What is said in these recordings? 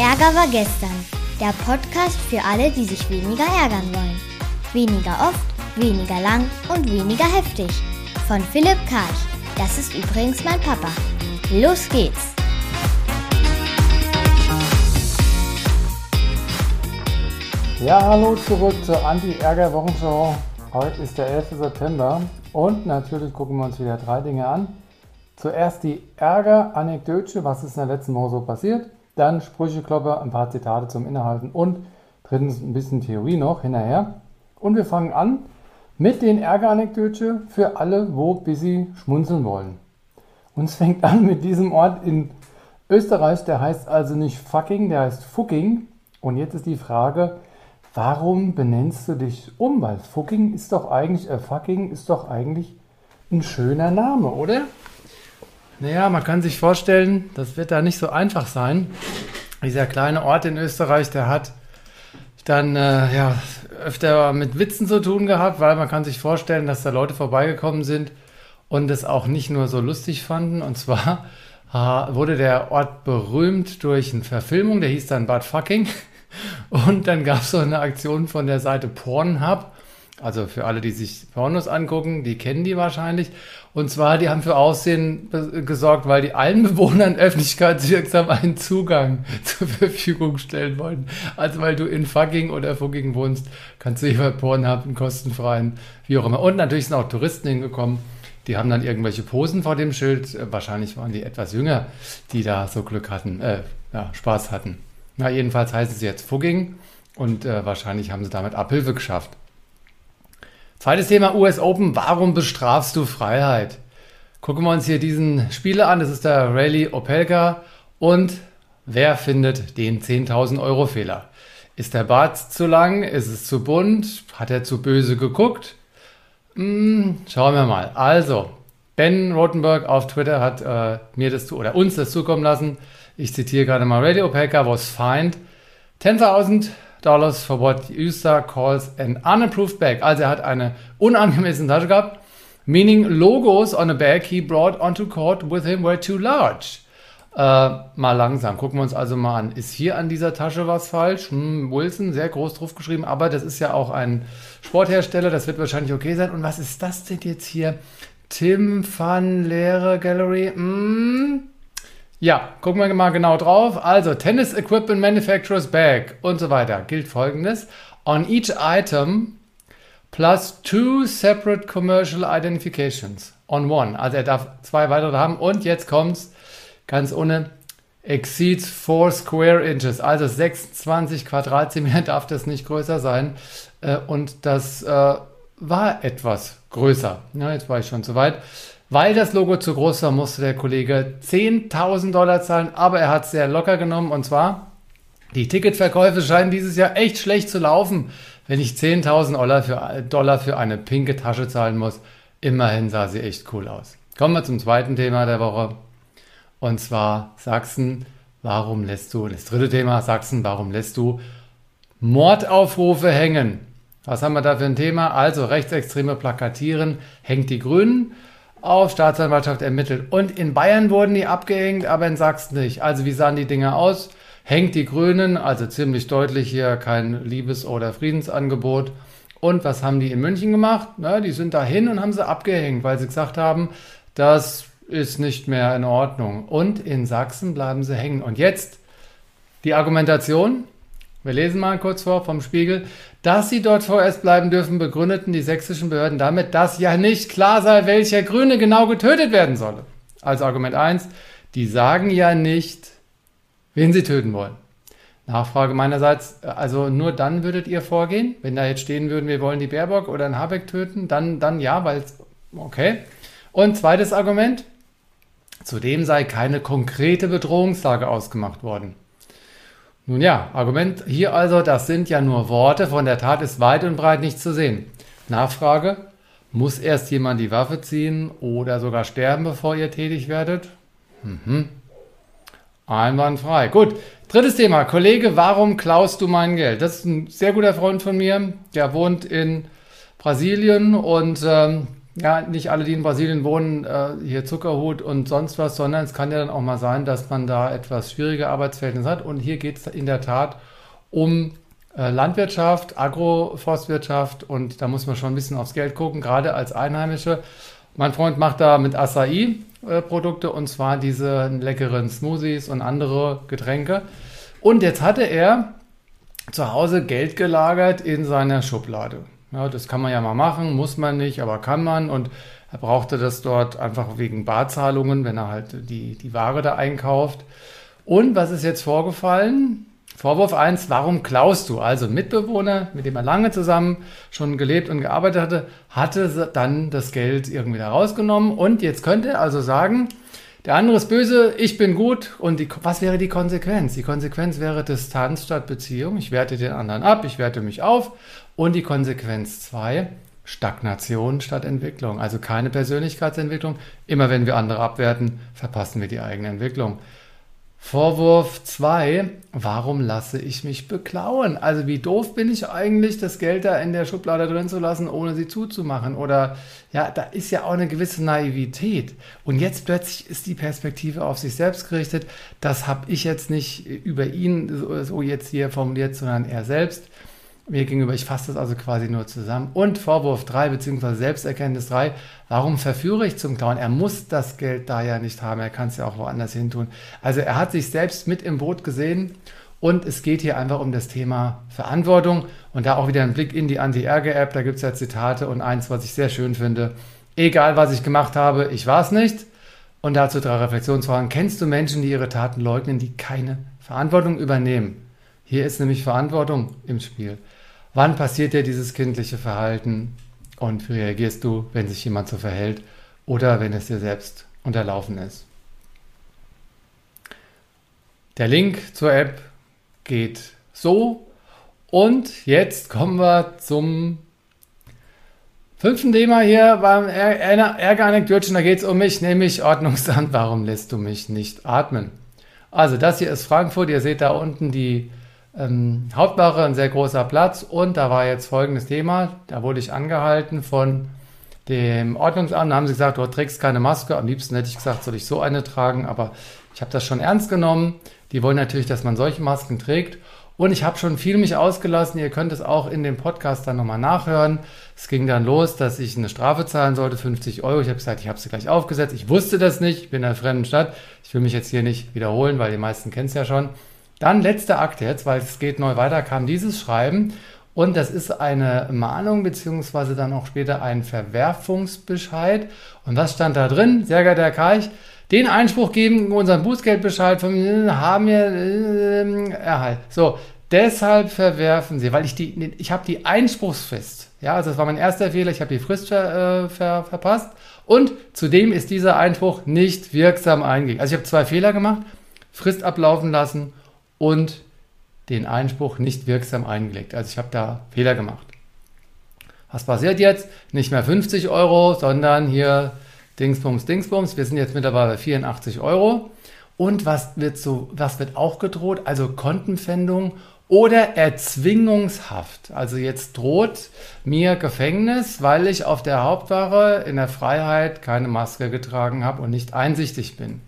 Ärger war gestern. Der Podcast für alle, die sich weniger ärgern wollen. Weniger oft, weniger lang und weniger heftig. Von Philipp Karch. Das ist übrigens mein Papa. Los geht's! Ja, hallo zurück zur Anti-Ärger-Wochenschau. Heute ist der 11. September und natürlich gucken wir uns wieder drei Dinge an. Zuerst die Ärger-Anekdote, was ist in der letzten Woche so passiert. Dann Sprücheklopper, ein paar Zitate zum Innehalten und drittens ein bisschen Theorie noch hinterher. Und wir fangen an mit den Ärger-Anekdote für alle, wo busy schmunzeln wollen. Und es fängt an mit diesem Ort in Österreich, der heißt also nicht fucking, der heißt fucking. Und jetzt ist die Frage, warum benennst du dich um? Weil fucking ist doch eigentlich, äh, fucking ist doch eigentlich ein schöner Name, oder? Naja, man kann sich vorstellen, das wird da nicht so einfach sein. Dieser kleine Ort in Österreich, der hat dann äh, ja, öfter mit Witzen zu tun gehabt, weil man kann sich vorstellen, dass da Leute vorbeigekommen sind und es auch nicht nur so lustig fanden. Und zwar äh, wurde der Ort berühmt durch eine Verfilmung, der hieß dann Bad Fucking. Und dann gab es so eine Aktion von der Seite Pornhub also für alle, die sich Pornos angucken, die kennen die wahrscheinlich. Und zwar, die haben für Aussehen gesorgt, weil die allen Bewohnern öffentlichkeitswirksam einen Zugang zur Verfügung stellen wollten. Also weil du in Fucking oder Fucking wohnst, kannst du bei Pornhub einen kostenfreien, wie auch immer. Und natürlich sind auch Touristen hingekommen. Die haben dann irgendwelche Posen vor dem Schild. Wahrscheinlich waren die etwas jünger, die da so Glück hatten, äh, ja, Spaß hatten. Na, jedenfalls heißen sie jetzt Fugging und äh, wahrscheinlich haben sie damit Abhilfe geschafft. Zweites Thema US Open. Warum bestrafst du Freiheit? Gucken wir uns hier diesen Spieler an. Das ist der Rayleigh Opelka. Und wer findet den 10.000 Euro Fehler? Ist der Bart zu lang? Ist es zu bunt? Hat er zu böse geguckt? Hm, schauen wir mal. Also, Ben Rotenberg auf Twitter hat äh, mir das zu, oder uns das zukommen lassen. Ich zitiere gerade mal. Rayleigh Opelka was fined 10.000 dollars for what user calls an unapproved bag. Also er hat eine unangemessene Tasche gehabt. Meaning logos on a bag he brought onto court with him were too large. Äh, mal langsam. Gucken wir uns also mal an. Ist hier an dieser Tasche was falsch? Hm, Wilson, sehr groß drauf geschrieben, aber das ist ja auch ein Sporthersteller, das wird wahrscheinlich okay sein. Und was ist das denn jetzt hier? Tim van Leere Gallery? Hm, ja, gucken wir mal genau drauf. Also Tennis Equipment Manufacturer's Bag und so weiter. Gilt folgendes. On each item plus two separate commercial identifications on one. Also er darf zwei weitere haben. Und jetzt kommt's ganz ohne exceeds 4 square inches. Also 26 Quadratzentimeter darf das nicht größer sein. Äh, und das äh, war etwas größer. Jetzt war ich schon zu weit. Weil das Logo zu groß war, musste der Kollege 10.000 Dollar zahlen, aber er hat es sehr locker genommen und zwar, die Ticketverkäufe scheinen dieses Jahr echt schlecht zu laufen, wenn ich 10.000 Dollar für, Dollar für eine pinke Tasche zahlen muss. Immerhin sah sie echt cool aus. Kommen wir zum zweiten Thema der Woche und zwar Sachsen, warum lässt du, das dritte Thema Sachsen, warum lässt du Mordaufrufe hängen? Was haben wir da für ein Thema? Also rechtsextreme Plakatieren hängt die Grünen auf Staatsanwaltschaft ermittelt. Und in Bayern wurden die abgehängt, aber in Sachsen nicht. Also wie sahen die Dinge aus? Hängt die Grünen, also ziemlich deutlich hier kein Liebes- oder Friedensangebot. Und was haben die in München gemacht? Na, die sind dahin und haben sie abgehängt, weil sie gesagt haben, das ist nicht mehr in Ordnung. Und in Sachsen bleiben sie hängen. Und jetzt die Argumentation. Wir lesen mal kurz vor vom Spiegel. Dass sie dort vorerst bleiben dürfen, begründeten die sächsischen Behörden damit, dass ja nicht klar sei, welcher Grüne genau getötet werden solle. Also Argument 1, die sagen ja nicht, wen sie töten wollen. Nachfrage meinerseits, also nur dann würdet ihr vorgehen, wenn da jetzt stehen würden, wir wollen die Baerbock oder einen Habeck töten, dann, dann ja, weil, okay. Und zweites Argument, zudem sei keine konkrete Bedrohungslage ausgemacht worden. Nun ja, Argument hier also, das sind ja nur Worte, von der Tat ist weit und breit nichts zu sehen. Nachfrage, muss erst jemand die Waffe ziehen oder sogar sterben, bevor ihr tätig werdet? Mhm. Einwandfrei. Gut, drittes Thema. Kollege, warum klaust du mein Geld? Das ist ein sehr guter Freund von mir, der wohnt in Brasilien und ähm, ja, nicht alle, die in Brasilien wohnen, äh, hier Zuckerhut und sonst was, sondern es kann ja dann auch mal sein, dass man da etwas schwierige Arbeitsverhältnisse hat. Und hier geht es in der Tat um äh, Landwirtschaft, Agroforstwirtschaft und da muss man schon ein bisschen aufs Geld gucken, gerade als Einheimische. Mein Freund macht da mit Acai äh, Produkte und zwar diese leckeren Smoothies und andere Getränke. Und jetzt hatte er zu Hause Geld gelagert in seiner Schublade. Ja, das kann man ja mal machen, muss man nicht, aber kann man. Und er brauchte das dort einfach wegen Barzahlungen, wenn er halt die, die Ware da einkauft. Und was ist jetzt vorgefallen? Vorwurf 1, warum klaust du? Also ein Mitbewohner, mit dem er lange zusammen schon gelebt und gearbeitet hatte, hatte dann das Geld irgendwie da rausgenommen und jetzt könnte er also sagen, der andere ist böse, ich bin gut und die, was wäre die Konsequenz? Die Konsequenz wäre Distanz statt Beziehung. Ich werte den anderen ab, ich werte mich auf und die Konsequenz 2, Stagnation statt Entwicklung. Also keine Persönlichkeitsentwicklung. Immer wenn wir andere abwerten, verpassen wir die eigene Entwicklung. Vorwurf 2, warum lasse ich mich beklauen? Also wie doof bin ich eigentlich, das Geld da in der Schublade drin zu lassen, ohne sie zuzumachen? Oder ja, da ist ja auch eine gewisse Naivität. Und jetzt plötzlich ist die Perspektive auf sich selbst gerichtet. Das habe ich jetzt nicht über ihn so jetzt hier formuliert, sondern er selbst mir gegenüber. Ich fasse das also quasi nur zusammen. Und Vorwurf 3 beziehungsweise Selbsterkenntnis 3, warum verführe ich zum Klauen? Er muss das Geld da ja nicht haben, er kann es ja auch woanders hin tun. Also er hat sich selbst mit im Boot gesehen und es geht hier einfach um das Thema Verantwortung und da auch wieder ein Blick in die Anti-Ärger-App, da gibt es ja Zitate und eins, was ich sehr schön finde. Egal, was ich gemacht habe, ich war es nicht. Und dazu drei Reflexionsfragen. Kennst du Menschen, die ihre Taten leugnen, die keine Verantwortung übernehmen? Hier ist nämlich Verantwortung im Spiel. Wann passiert dir dieses kindliche Verhalten und wie reagierst du, wenn sich jemand so verhält oder wenn es dir selbst unterlaufen ist? Der Link zur App geht so und jetzt kommen wir zum fünften Thema hier beim Ärger-Anekdötchen. Da geht es um mich, nämlich Ordnungsamt. Warum lässt du mich nicht atmen? Also das hier ist Frankfurt. Ihr seht da unten die ähm, Hauptwache, ein sehr großer Platz. Und da war jetzt folgendes Thema. Da wurde ich angehalten von dem Ordnungsamt. Da haben sie gesagt, du trägst keine Maske. Am liebsten hätte ich gesagt, soll ich so eine tragen. Aber ich habe das schon ernst genommen. Die wollen natürlich, dass man solche Masken trägt. Und ich habe schon viel mich ausgelassen. Ihr könnt es auch in dem Podcast dann nochmal nachhören. Es ging dann los, dass ich eine Strafe zahlen sollte, 50 Euro. Ich habe gesagt, ich habe sie gleich aufgesetzt. Ich wusste das nicht. Ich bin in einer fremden Stadt. Ich will mich jetzt hier nicht wiederholen, weil die meisten kennen es ja schon. Dann letzter Akt jetzt, weil es geht neu weiter, kam dieses Schreiben und das ist eine Mahnung beziehungsweise dann auch später ein Verwerfungsbescheid. Und was stand da drin? Sehr geehrter Herr Karch, den Einspruch geben, unseren Bußgeldbescheid von haben wir äh, erhalten. So, deshalb verwerfen Sie, weil ich die, ich habe die Einspruchsfrist. Ja, also das war mein erster Fehler, ich habe die Frist ver, äh, ver, verpasst. Und zudem ist dieser Einspruch nicht wirksam eingegangen. Also ich habe zwei Fehler gemacht, Frist ablaufen lassen und den Einspruch nicht wirksam eingelegt. Also ich habe da Fehler gemacht. Was passiert jetzt? Nicht mehr 50 Euro, sondern hier Dingsbums, Dingsbums. Wir sind jetzt mittlerweile bei 84 Euro. Und was wird so, was wird auch gedroht? Also Kontenpfändung oder Erzwingungshaft. Also jetzt droht mir Gefängnis, weil ich auf der Hauptwache in der Freiheit keine Maske getragen habe und nicht einsichtig bin.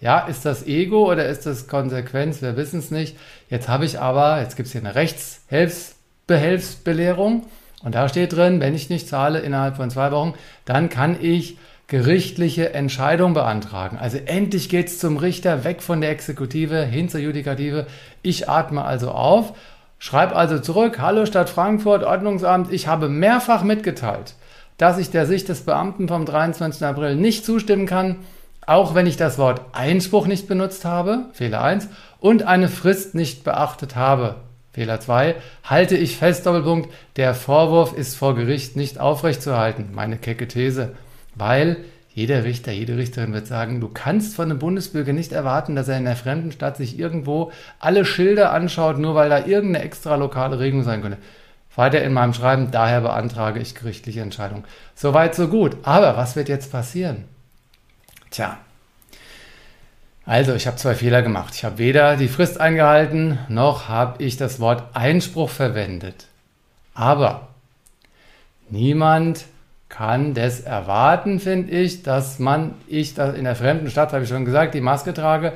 Ja, ist das Ego oder ist das Konsequenz? Wir wissen es nicht. Jetzt habe ich aber, jetzt gibt es hier eine Rechtsbehelfsbelehrung und da steht drin, wenn ich nicht zahle innerhalb von zwei Wochen, dann kann ich gerichtliche Entscheidung beantragen. Also endlich geht es zum Richter, weg von der Exekutive hin zur Judikative. Ich atme also auf, schreibe also zurück, Hallo Stadt Frankfurt, Ordnungsamt, ich habe mehrfach mitgeteilt, dass ich der Sicht des Beamten vom 23. April nicht zustimmen kann auch wenn ich das Wort Einspruch nicht benutzt habe, Fehler 1, und eine Frist nicht beachtet habe, Fehler 2, halte ich fest, Doppelpunkt, der Vorwurf ist vor Gericht nicht aufrechtzuerhalten, meine kecke These, weil jeder Richter, jede Richterin wird sagen, du kannst von einem Bundesbürger nicht erwarten, dass er in der fremden Stadt sich irgendwo alle Schilder anschaut, nur weil da irgendeine extra lokale Regelung sein könnte. Weiter in meinem Schreiben, daher beantrage ich gerichtliche Entscheidung. Soweit, so gut. Aber was wird jetzt passieren? Tja. Also, ich habe zwei Fehler gemacht. Ich habe weder die Frist eingehalten, noch habe ich das Wort Einspruch verwendet. Aber niemand kann das erwarten, finde ich, dass man, ich das in der fremden Stadt, habe ich schon gesagt, die Maske trage.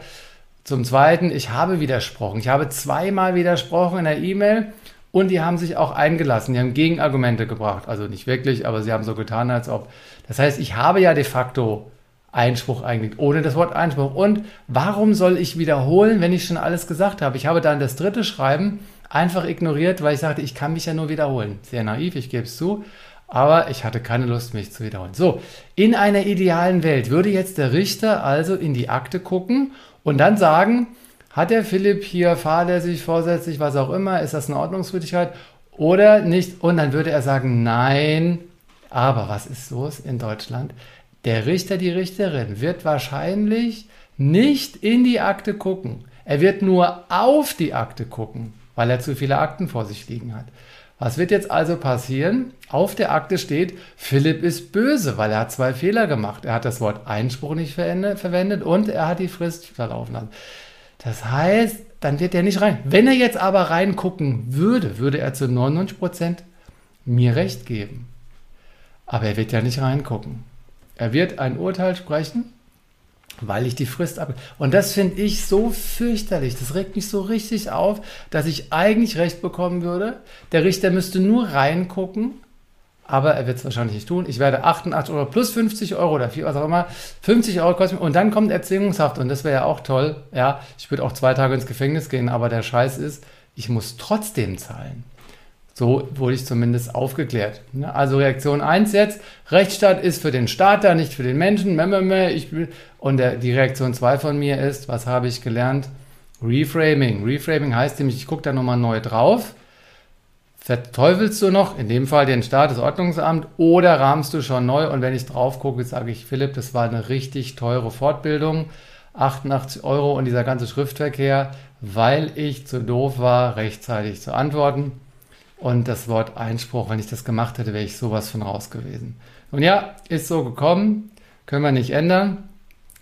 Zum Zweiten, ich habe widersprochen. Ich habe zweimal widersprochen in der E-Mail und die haben sich auch eingelassen. Die haben Gegenargumente gebracht. Also nicht wirklich, aber sie haben so getan, als ob. Das heißt, ich habe ja de facto Einspruch eigentlich, ohne das Wort Einspruch. Und warum soll ich wiederholen, wenn ich schon alles gesagt habe? Ich habe dann das dritte Schreiben einfach ignoriert, weil ich sagte, ich kann mich ja nur wiederholen. Sehr naiv, ich gebe es zu. Aber ich hatte keine Lust, mich zu wiederholen. So, in einer idealen Welt würde jetzt der Richter also in die Akte gucken und dann sagen, hat der Philipp hier fahrlässig, vorsätzlich, was auch immer, ist das eine Ordnungswidrigkeit oder nicht? Und dann würde er sagen, nein. Aber was ist los in Deutschland? Der Richter, die Richterin wird wahrscheinlich nicht in die Akte gucken. Er wird nur auf die Akte gucken, weil er zu viele Akten vor sich liegen hat. Was wird jetzt also passieren? Auf der Akte steht, Philipp ist böse, weil er hat zwei Fehler gemacht. Er hat das Wort Einspruch nicht verwendet und er hat die Frist verlaufen lassen. Das heißt, dann wird er nicht rein. Wenn er jetzt aber reingucken würde, würde er zu 99 Prozent mir recht geben. Aber er wird ja nicht reingucken. Er wird ein Urteil sprechen, weil ich die Frist ab. Und das finde ich so fürchterlich. Das regt mich so richtig auf, dass ich eigentlich recht bekommen würde. Der Richter müsste nur reingucken aber er wird es wahrscheinlich nicht tun. Ich werde 88 Euro plus 50 Euro oder viel, was auch immer, 50 Euro kosten und dann kommt Erzwingungshaft und das wäre ja auch toll. Ja, ich würde auch zwei Tage ins Gefängnis gehen, aber der Scheiß ist, ich muss trotzdem zahlen. So wurde ich zumindest aufgeklärt. Also Reaktion 1 jetzt, Rechtsstaat ist für den Staat da, nicht für den Menschen. Ich, und die Reaktion 2 von mir ist, was habe ich gelernt? Reframing. Reframing heißt nämlich, ich gucke da nochmal neu drauf Verteufelst du noch, in dem Fall den Staat, das Ordnungsamt, oder rahmst du schon neu? Und wenn ich drauf gucke, sage ich, Philipp, das war eine richtig teure Fortbildung. 88 Euro und dieser ganze Schriftverkehr, weil ich zu doof war, rechtzeitig zu antworten. Und das Wort Einspruch, wenn ich das gemacht hätte, wäre ich sowas von raus gewesen. Und ja, ist so gekommen, können wir nicht ändern.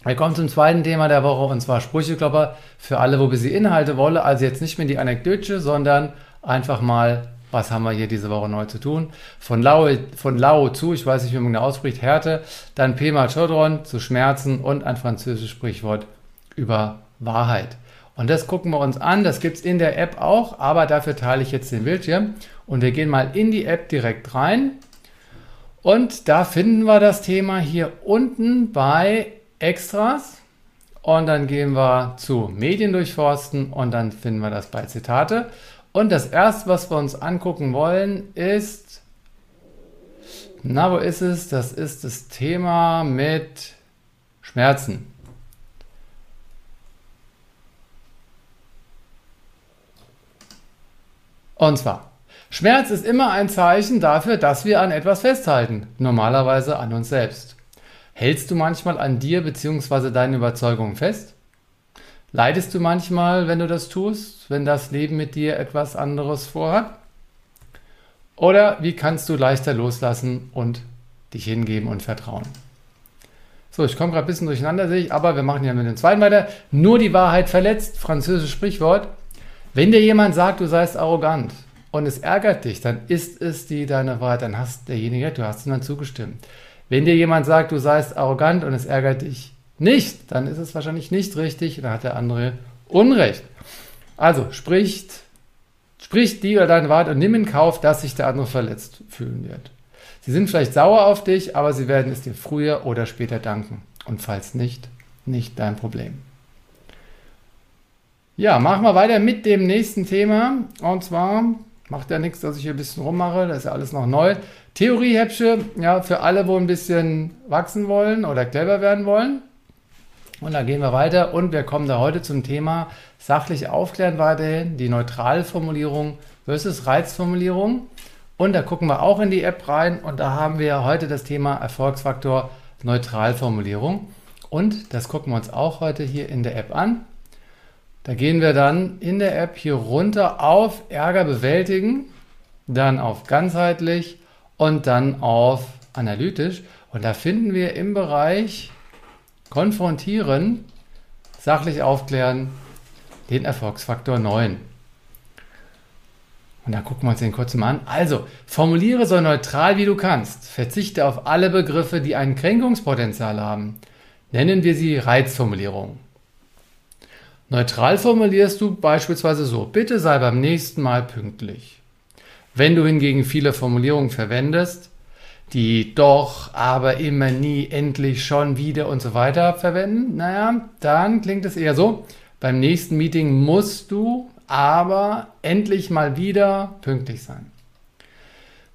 Wir kommen zum zweiten Thema der Woche und zwar Sprücheklopper für alle, wo wir sie Inhalte wollen. Also jetzt nicht mehr die Anekdote, sondern einfach mal was haben wir hier diese Woche neu zu tun? Von Lau, von Lau zu, ich weiß nicht, wie man genau ausspricht, Härte, dann Pema Chodron zu Schmerzen und ein französisches Sprichwort über Wahrheit. Und das gucken wir uns an, das gibt es in der App auch, aber dafür teile ich jetzt den Bildschirm und wir gehen mal in die App direkt rein. Und da finden wir das Thema hier unten bei Extras. Und dann gehen wir zu Medien durchforsten und dann finden wir das bei Zitate. Und das erste, was wir uns angucken wollen, ist, na, wo ist es? Das ist das Thema mit Schmerzen. Und zwar, Schmerz ist immer ein Zeichen dafür, dass wir an etwas festhalten, normalerweise an uns selbst. Hältst du manchmal an dir bzw. deinen Überzeugungen fest? Leidest du manchmal, wenn du das tust, wenn das Leben mit dir etwas anderes vorhat? Oder wie kannst du leichter loslassen und dich hingeben und vertrauen? So, ich komme gerade ein bisschen durcheinander, sehe ich, aber wir machen ja mit dem zweiten weiter. Nur die Wahrheit verletzt, französisches Sprichwort. Wenn dir jemand sagt, du seist arrogant und es ärgert dich, dann ist es die deine Wahrheit, dann hast derjenige, du hast ihm dann zugestimmt. Wenn dir jemand sagt, du seist arrogant und es ärgert dich, nicht, dann ist es wahrscheinlich nicht richtig, dann hat der andere Unrecht. Also spricht, spricht die oder deine Wahrheit und nimm in Kauf, dass sich der andere verletzt fühlen wird. Sie sind vielleicht sauer auf dich, aber sie werden es dir früher oder später danken. Und falls nicht, nicht dein Problem. Ja, machen wir weiter mit dem nächsten Thema. Und zwar macht ja nichts, dass ich hier ein bisschen rummache, das ist ja alles noch neu. Theoriehäppsche, ja, für alle, wo ein bisschen wachsen wollen oder clever werden wollen. Und dann gehen wir weiter und wir kommen da heute zum Thema sachlich aufklären weiterhin, die Neutralformulierung versus Reizformulierung. Und da gucken wir auch in die App rein und da haben wir heute das Thema Erfolgsfaktor Neutralformulierung. Und das gucken wir uns auch heute hier in der App an. Da gehen wir dann in der App hier runter auf Ärger bewältigen, dann auf ganzheitlich und dann auf analytisch. Und da finden wir im Bereich konfrontieren, sachlich aufklären, den Erfolgsfaktor 9. Und da gucken wir uns den kurz mal an. Also, formuliere so neutral wie du kannst. Verzichte auf alle Begriffe, die ein Kränkungspotenzial haben. Nennen wir sie Reizformulierungen. Neutral formulierst du beispielsweise so, bitte sei beim nächsten Mal pünktlich. Wenn du hingegen viele Formulierungen verwendest, die doch, aber immer nie, endlich, schon, wieder und so weiter verwenden, naja, dann klingt es eher so, beim nächsten Meeting musst du aber endlich mal wieder pünktlich sein.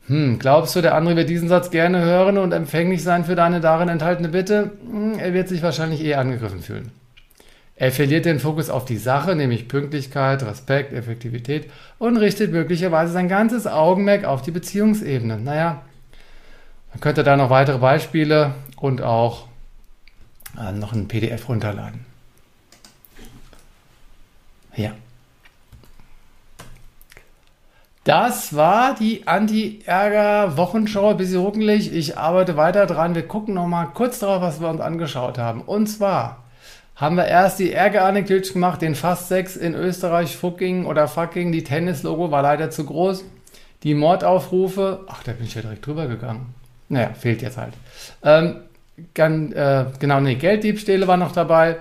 Hm, glaubst du, der andere wird diesen Satz gerne hören und empfänglich sein für deine darin enthaltene Bitte? Hm, er wird sich wahrscheinlich eher angegriffen fühlen. Er verliert den Fokus auf die Sache, nämlich Pünktlichkeit, Respekt, Effektivität und richtet möglicherweise sein ganzes Augenmerk auf die Beziehungsebene. Naja, man könnte da noch weitere Beispiele und auch äh, noch ein PDF runterladen. Ja. Das war die Anti-Ärger-Wochenschau. Bisschen ruckelig. Ich arbeite weiter dran. Wir gucken noch mal kurz darauf, was wir uns angeschaut haben. Und zwar haben wir erst die Ärger-Anekdote gemacht, den Fast 6 in Österreich, Fucking oder Fucking. Die Tennis-Logo war leider zu groß. Die Mordaufrufe. Ach, da bin ich ja direkt drüber gegangen. Naja, fehlt jetzt halt. Ähm, gan, äh, genau, nee, Gelddiebstähle war noch dabei.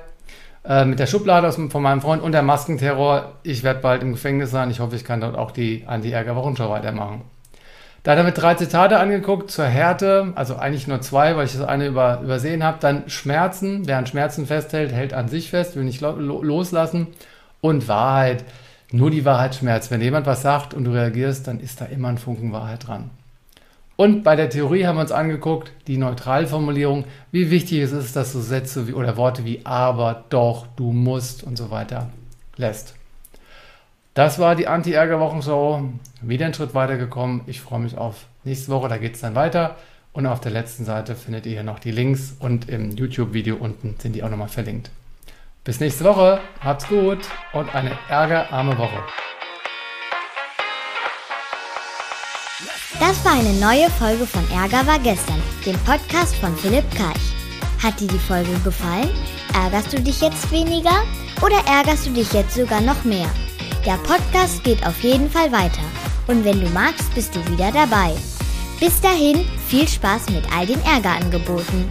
Äh, mit der Schublade aus, von meinem Freund und der Maskenterror. Ich werde bald im Gefängnis sein. Ich hoffe, ich kann dort auch die Anti-Ärger-Wochenschau weitermachen. Da hat er mit drei Zitate angeguckt zur Härte, also eigentlich nur zwei, weil ich das eine über, übersehen habe. Dann Schmerzen, wer an Schmerzen festhält, hält an sich fest, will nicht lo loslassen. Und Wahrheit, nur die Wahrheit schmerzt. Wenn jemand was sagt und du reagierst, dann ist da immer ein Funken Wahrheit dran. Und bei der Theorie haben wir uns angeguckt, die Neutralformulierung, wie wichtig es ist, dass du Sätze wie, oder Worte wie aber, doch, du musst und so weiter lässt. Das war die Anti-Ärger-Wochenshow. Wieder einen Schritt weitergekommen. Ich freue mich auf nächste Woche, da geht es dann weiter. Und auf der letzten Seite findet ihr noch die Links und im YouTube-Video unten sind die auch nochmal verlinkt. Bis nächste Woche, habt's gut und eine ärgerarme Woche. Das war eine neue Folge von Ärger war gestern, dem Podcast von Philipp Karch. Hat dir die Folge gefallen? Ärgerst du dich jetzt weniger oder ärgerst du dich jetzt sogar noch mehr? Der Podcast geht auf jeden Fall weiter und wenn du magst, bist du wieder dabei. Bis dahin, viel Spaß mit all den Ärgerangeboten.